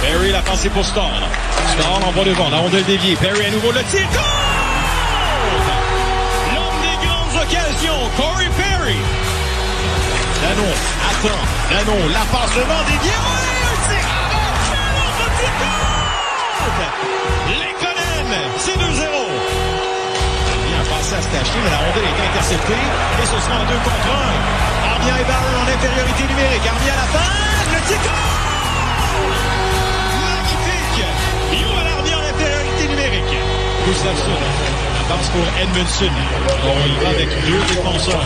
Perry, la pensée pour Stone. Stone envoie devant, la rondelle déviée. Perry à nouveau le tir. Goal! L'homme des grandes occasions, Corey Perry. Danon attend. Danon, la passe devant déviée. Ouais, un tir. Un c'est 2-0. Bien passé à se mais la rondelle est interceptée. Et ce sera en 2 contre 1. Armia et Barron en infériorité numérique. Armia à la fin. Le tir. Gustafsson avance pour Edmundson. On y va avec deux défenseurs.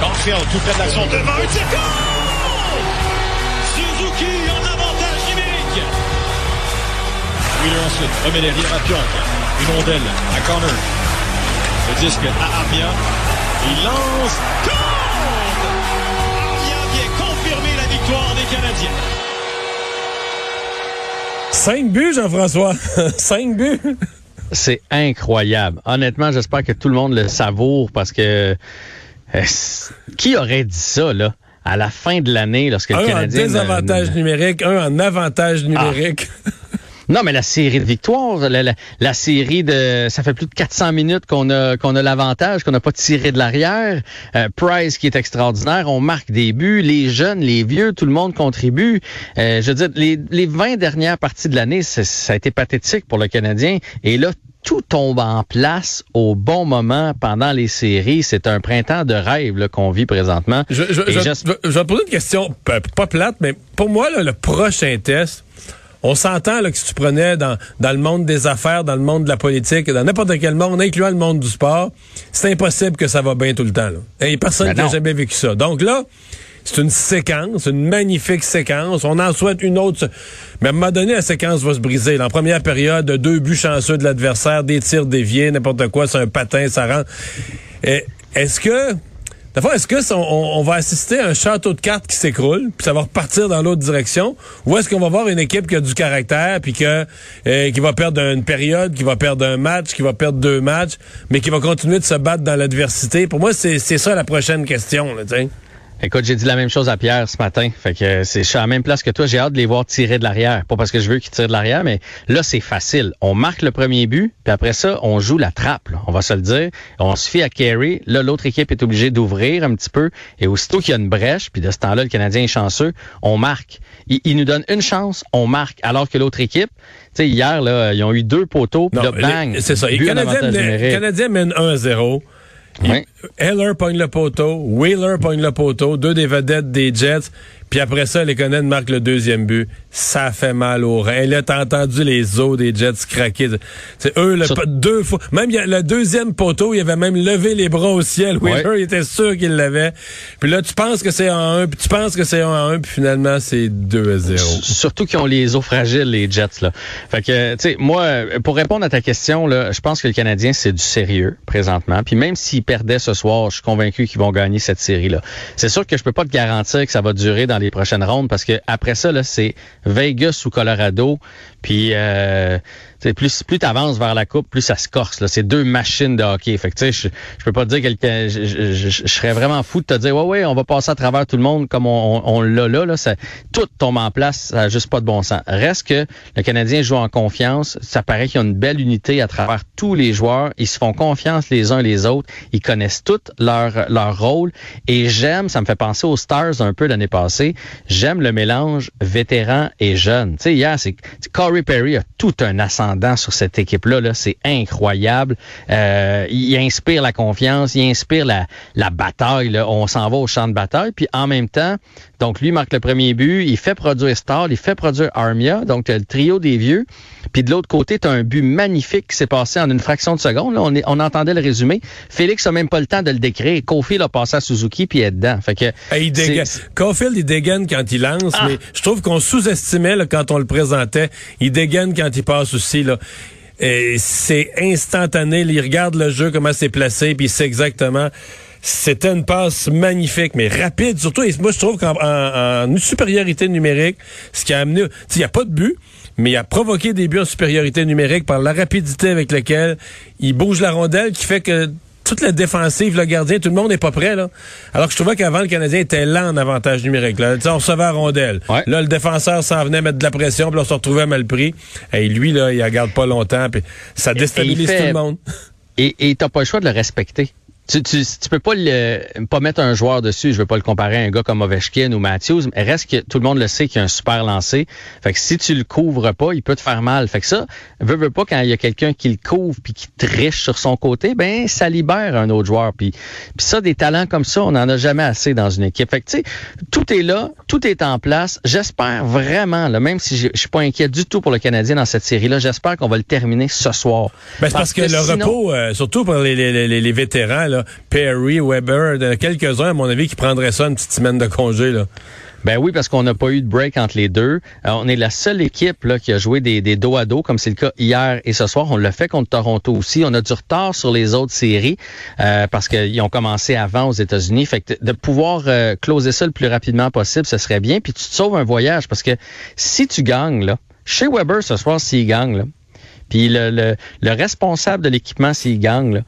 Caulfield, tout près de l'action devant un tir. Suzuki en avantage numérique. Wheeler ensuite remet derrière à Pionk. Une rondelle à Connor. Le disque à Armia. Il lance. Goal! Armia vient confirmer la victoire des Canadiens. Cinq buts, Jean-François. Cinq buts. C'est incroyable. Honnêtement, j'espère que tout le monde le savoure parce que euh, qui aurait dit ça, là? À la fin de l'année, lorsque le un Canadien. en désavantage numérique, un en avantage numérique. Non, mais la série de victoires, la, la- la série de, ça fait plus de 400 minutes qu'on a qu'on a l'avantage, qu'on n'a pas tiré de l'arrière. Euh, Price qui est extraordinaire, on marque des buts, les jeunes, les vieux, tout le monde contribue. Euh, je veux dire, les, les 20 dernières parties de l'année, ça a été pathétique pour le Canadien. Et là, tout tombe en place au bon moment pendant les séries. C'est un printemps de rêve qu'on vit présentement. Je, je, je, je- je vais te poser une question, pas, pas plate, mais pour moi, là, le prochain test, on s'entend là, que si tu prenais dans, dans le monde des affaires, dans le monde de la politique, dans n'importe quel monde, incluant le monde du sport, c'est impossible que ça va bien tout le temps. Il n'y a personne Ben qui a non. jamais vécu ça. Donc là, c'est une séquence, une magnifique séquence. On en souhaite une autre. Mais à un moment donné, la séquence va se briser. Là, En première période, deux buts chanceux de l'adversaire, des tirs déviés, n'importe quoi, c'est un patin, ça rentre. Et Est-ce que D'abord, est-ce que on, va assister à un château de cartes qui s'écroule, puis ça va repartir dans l'autre direction, ou est-ce qu'on va voir une équipe qui a du caractère, puis que euh, qui va perdre une période, qui va perdre un match, qui va perdre deux matchs, mais qui va continuer de se battre dans l'adversité? Pour moi, c'est ça la prochaine question. Là, tu sais. Écoute, j'ai dit la même chose à Pierre ce matin. Fait que euh, c'est, je suis à la même place que toi. J'ai hâte de les voir tirer de l'arrière. Pas parce que je veux qu'ils tirent de l'arrière, mais là, c'est facile. On marque le premier but, puis après ça, on joue la trappe. là. On va se le dire. On se fie à Carey. Là, l'autre équipe est obligée d'ouvrir un petit peu. Et aussitôt qu'il y a une brèche, puis de ce temps-là, le Canadien est chanceux, on marque. Il, il nous donne une chance, on marque. Alors que l'autre équipe, tu sais, hier, là, ils ont eu deux poteaux, puis là, bang! C'est ça. Les but en Canadiens avantage mènent- numérique. Canadiens mènent 1-0. Heller pogne le poteau, Wheeler pogne le poteau, deux des vedettes des Jets, puis après ça, les Canadiens marquent le deuxième but. Ça fait mal au rein. Là, t'as entendu les os des Jets craquer. C'est eux, le, Sur- po- deux fois. Même il y a le deuxième poteau, il avait même levé les bras au ciel. Wheeler, Ouais. il était sûr qu'il l'avait. Puis là, tu penses que c'est en 1, puis tu penses que c'est en 1, puis finalement, c'est 2 à 0. Surtout qu'ils ont les os fragiles, les Jets. Là. Fait que, tu sais, moi, pour répondre à ta question, là, je pense que le Canadien, c'est du sérieux présentement. Puis même s'ils perdaient ce soir, je suis convaincu qu'ils vont gagner cette série-là. C'est sûr que je peux pas te garantir que ça va durer dans les prochaines rondes parce que après ça, là, c'est Vegas ou Colorado. Puis, euh, tu sais, plus plus t'avances vers la coupe, plus ça se corse. C'est deux machines de hockey. Fait que tu je, je peux pas te dire quelqu'un. Je, je, je- je serais vraiment fou de te dire, ouais, ouais, on va passer à travers tout le monde comme on, on, l'a là. là ça, tout tombe en place, ça a juste pas de bon sens. Reste que le Canadien joue en confiance. Ça paraît qu'il y a une belle unité à travers tous les joueurs. Ils se font confiance les uns les autres. Ils connaissent tous leur leur rôle. Et j'aime, ça me fait penser aux Stars un peu l'année passée. J'aime le mélange vétéran et jeune. Tu sais, hier, c'est Corey Perry a tout un ascendant sur cette équipe-là. Là. C'est incroyable. Euh, il inspire la confiance, il inspire la, la bataille. Là. On s'en va au champ de bataille. Puis en même temps, Donc, lui marque le premier but, il fait produire Star, il fait produire Armia, donc le trio des vieux. Puis de l'autre côté, tu as un but magnifique qui s'est passé en une fraction de seconde. Là, on, on entendait le résumé. Félix a même pas le temps de le décrire. Kofi l'a passé à Suzuki puis il est dedans. Fait que il dégaine. Caulfield, il dégaine quand il lance, ah. mais je trouve qu'on sous-estimait quand on le présentait. Il dégaine quand il passe aussi. C'est instantané. il regarde le jeu, comment c'est placé, puis il sait exactement c'était une passe magnifique, mais rapide. Surtout, moi, je trouve qu'en en, supériorité numérique, ce qui a amené... Il n'y a pas de but, mais il a provoqué des buts en supériorité numérique par la rapidité avec laquelle il bouge la rondelle, qui fait que toute la défensive, le gardien, tout le monde n'est pas prêt. Là. Alors que je trouvais qu'avant, le Canadien était lent en avantage numérique. Là. on recevait la rondelle. Là, le défenseur s'en venait mettre de la pression, puis on se retrouvait mal pris. Et lui, là, il ne garde pas longtemps, puis ça déstabilise tout le monde. Et tu n'as pas le choix de le respecter. Tu, tu, tu, peux pas le, pas mettre un joueur dessus. Je veux pas le comparer à un gars comme Ovechkin ou Matthews, mais reste que tout le monde le sait qu'il a un super lancé. Fait que si tu le couvres pas, il peut te faire mal. Fait que ça, veut, veut pas quand il y a quelqu'un qui le couvre puis qui triche sur son côté, ben ça libère un autre joueur. Puis, puis ça, des talents comme ça, on en a jamais assez dans une équipe. Fait que tu sais, tout est là, tout est en place. J'espère vraiment, là, même si je suis pas inquiet du tout pour le Canadien dans cette série-là, j'espère qu'on va le terminer ce soir. Ben, parce, que, le repos, euh, surtout pour les, les, les, les vétérans, Perry, Weber, quelques-uns, à mon avis, qui prendraient ça une petite semaine de congé. Là. Ben oui, parce qu'on n'a pas eu de break entre les deux. Euh, on est la seule équipe qui a joué des, dos à dos, comme c'est le cas hier et ce soir. On l'a fait contre Toronto aussi. On a du retard sur les autres séries euh, parce qu'ils ont commencé avant aux États-Unis. Fait que de pouvoir euh, closer ça le plus rapidement possible, ce serait bien. Puis tu te sauves un voyage parce que si tu gagnes, là, chez Weber ce soir, s'il gagne, là, puis le, le, le responsable de l'équipement, s'il gagne,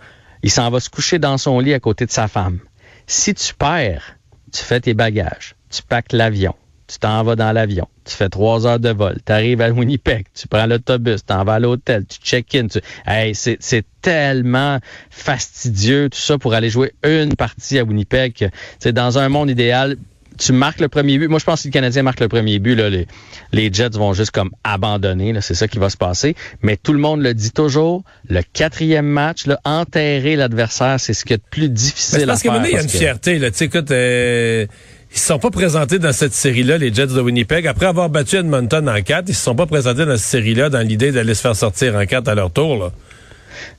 il s'en va se coucher dans son lit à côté de sa femme. Si tu perds, tu fais tes bagages, tu packes l'avion, tu t'en vas dans l'avion, tu fais trois heures de vol, tu arrives à Winnipeg, tu prends l'autobus, tu t'en vas à l'hôtel, tu check-in. Tu... Hey, c'est tellement fastidieux tout ça pour aller jouer une partie à Winnipeg. C'est dans un monde idéal, tu marques le premier but. Moi, je pense que si le Canadien marque le premier but, là, les, les Jets vont juste comme abandonner. C'est ça qui va se passer. Mais tout le monde le dit toujours. Le quatrième match, là, enterrer l'adversaire, c'est ce qui est le plus difficile parce à faire. Parce qu'il y a une fierté. Là. Écoute, euh, ils se sont pas présentés dans cette série-là, les Jets de Winnipeg. Après avoir battu Edmonton en quatre, ils se sont pas présentés dans cette série-là dans l'idée d'aller se faire sortir en quatre à leur tour. Là.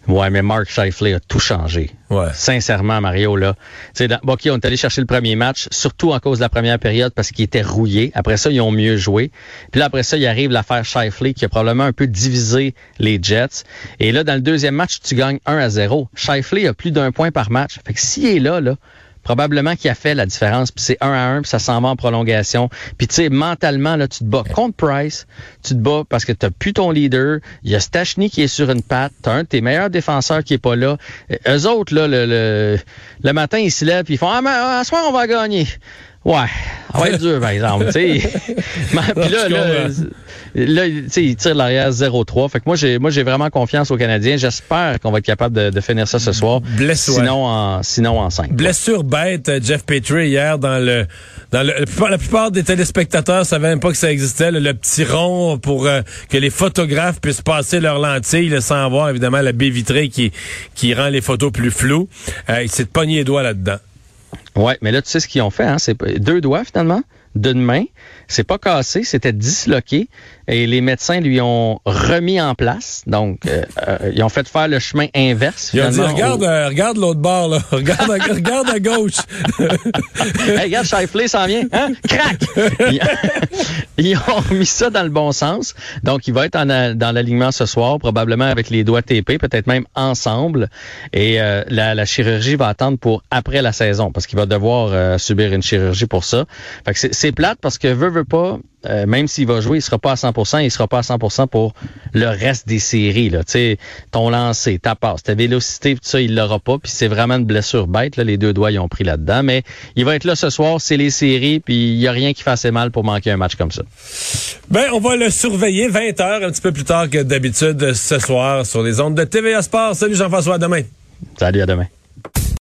Ouais, mais Mark Scheifele a tout changé. Ouais. Sincèrement, Mario, là. sais, OK, on est allé chercher le premier match, surtout en cause de la première période parce qu'il était rouillé. Après ça, ils ont mieux joué. Puis là, après ça, il arrive l'affaire Scheifele qui a probablement un peu divisé les Jets. Et là, dans le deuxième match, tu gagnes 1 à 0. Scheifele a plus d'un point par match. Fait que s'il est là, là, probablement qui a fait la différence. Puis c'est un à un, puis ça s'en va en prolongation. Puis tu sais, mentalement, là, tu te bats contre Price, tu te bats parce que tu plus ton leader. Il y a Stachny qui est sur une patte. Tu un de tes meilleurs défenseurs qui est pas là. Eux autres, là, le, le, le matin, ils se lèvent puis ils font Ah, mais à soir, on va gagner. Ouais, ça va être dur, par exemple. puis là, là, là il tire l'arrière 0-3. Fait que moi, j'ai moi j'ai vraiment confiance aux Canadiens. J'espère qu'on va être capable de, de, finir ça ce soir. Blessure. Sinon en sinon en 5. Blessure bête, Jeff Petrie hier dans le dans le la plupart, des téléspectateurs savaient même pas que ça existait, le, petit rond pour euh, que les photographes puissent passer leur lentille sans voir évidemment la baie vitrée qui qui rend les photos plus floues. Euh, il s'est pogné les doigts là-dedans. Ouais, mais là, tu sais ce qu'ils ont fait, hein? C'est deux doigts finalement d'une main. C'est pas cassé, c'était disloqué et les médecins lui ont remis en place. Donc, euh, euh, ils ont fait faire le chemin inverse. Ils ont dit, regarde, euh, regarde l'autre bord, là. Regarde, à, regarde à gauche. hey, regarde, Shifley s'en vient. Hein? Crac! ils, ont mis ça dans le bon sens. Donc, il va être en, dans l'alignement ce soir, probablement avec les doigts TP, peut-être même ensemble. Et la, la, chirurgie va attendre pour après la saison, parce qu'il va devoir subir une chirurgie pour ça. Fait que c'est plate parce que veut, veut pas, euh, même s'il va jouer, il sera pas à 100%, il sera pas à 100% pour le reste des séries. Là. ton lancer, ta passe, ta vélocité, tout ça, il l'aura pas. Puis c'est vraiment une blessure bête. Là. Les deux doigts, ils ont pris là-dedans. Mais il va être là ce soir, c'est les séries, puis il y a rien qui fasse mal pour manquer un match comme ça. Ben, on va le surveiller 20 heures, un petit peu plus tard que d'habitude ce soir sur les ondes de TVA Sport. Salut Jean-François, à demain. Salut, à demain.